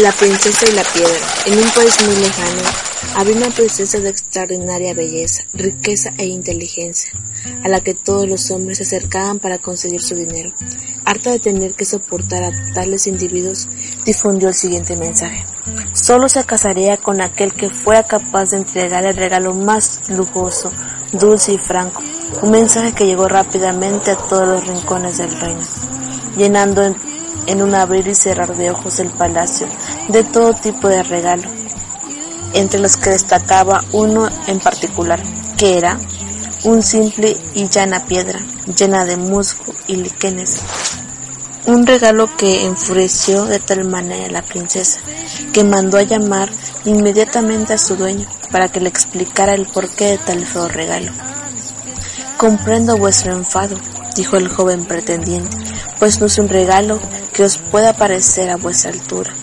La princesa y la piedra. En un país muy lejano, había una princesa de extraordinaria belleza, riqueza e inteligencia, a la que todos los hombres se acercaban para conseguir su dinero. Harta de tener que soportar a tales individuos, difundió el siguiente mensaje. Solo se casaría con aquel que fuera capaz de entregar el regalo más lujoso, dulce y franco. Un mensaje que llegó rápidamente a todos los rincones del reino, llenando en un abrir y cerrar de ojos el palacio de todo tipo de regalo, entre los que destacaba uno en particular, que era un simple y llana piedra, llena de musgo y líquenes. Un regalo que enfureció de tal manera a la princesa, que mandó a llamar inmediatamente a su dueño para que le explicara el porqué de tal feo regalo. Comprendo vuestro enfado, dijo el joven pretendiente, pues no es un regalo que os pueda parecer a vuestra altura.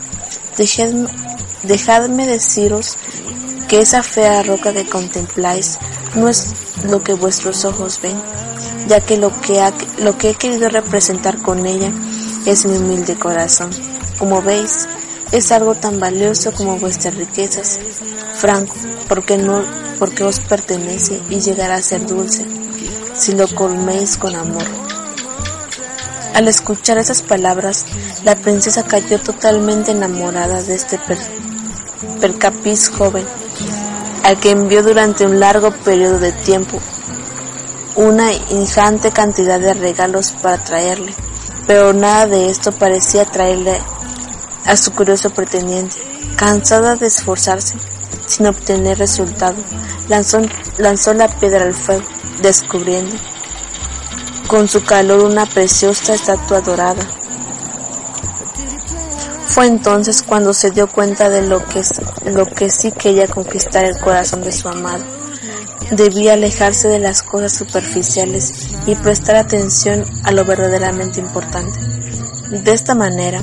Dejadme, deciros que esa fea roca que contempláis no es lo que vuestros ojos ven, ya que lo que, lo que he querido representar con ella es mi humilde corazón. Como veis, es algo tan valioso como vuestras riquezas, franco, porque no, porque os pertenece y llegará a ser dulce, si lo colméis con amor. Al escuchar esas palabras, la princesa cayó totalmente enamorada de este percapiz joven, al que envió durante un largo periodo de tiempo una ingente cantidad de regalos para traerle, pero nada de esto parecía traerle a su curioso pretendiente. Cansada de esforzarse sin obtener resultado, lanzó, lanzó la piedra al fuego, descubriendo con su calor una preciosa estatua dorada. Fue entonces cuando se dio cuenta de lo que, lo que sí quería conquistar el corazón de su amado. Debía alejarse de las cosas superficiales y prestar atención a lo verdaderamente importante. De esta manera,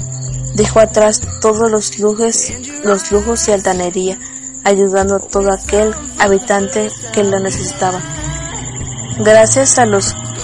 dejó atrás todos los lujos, los lujos y altanería, ayudando a todo aquel habitante que lo necesitaba. Gracias a los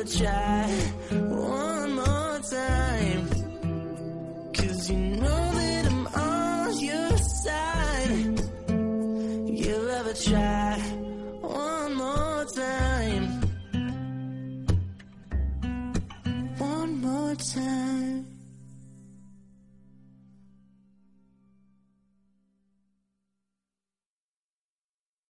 a try one more time. Cause you know.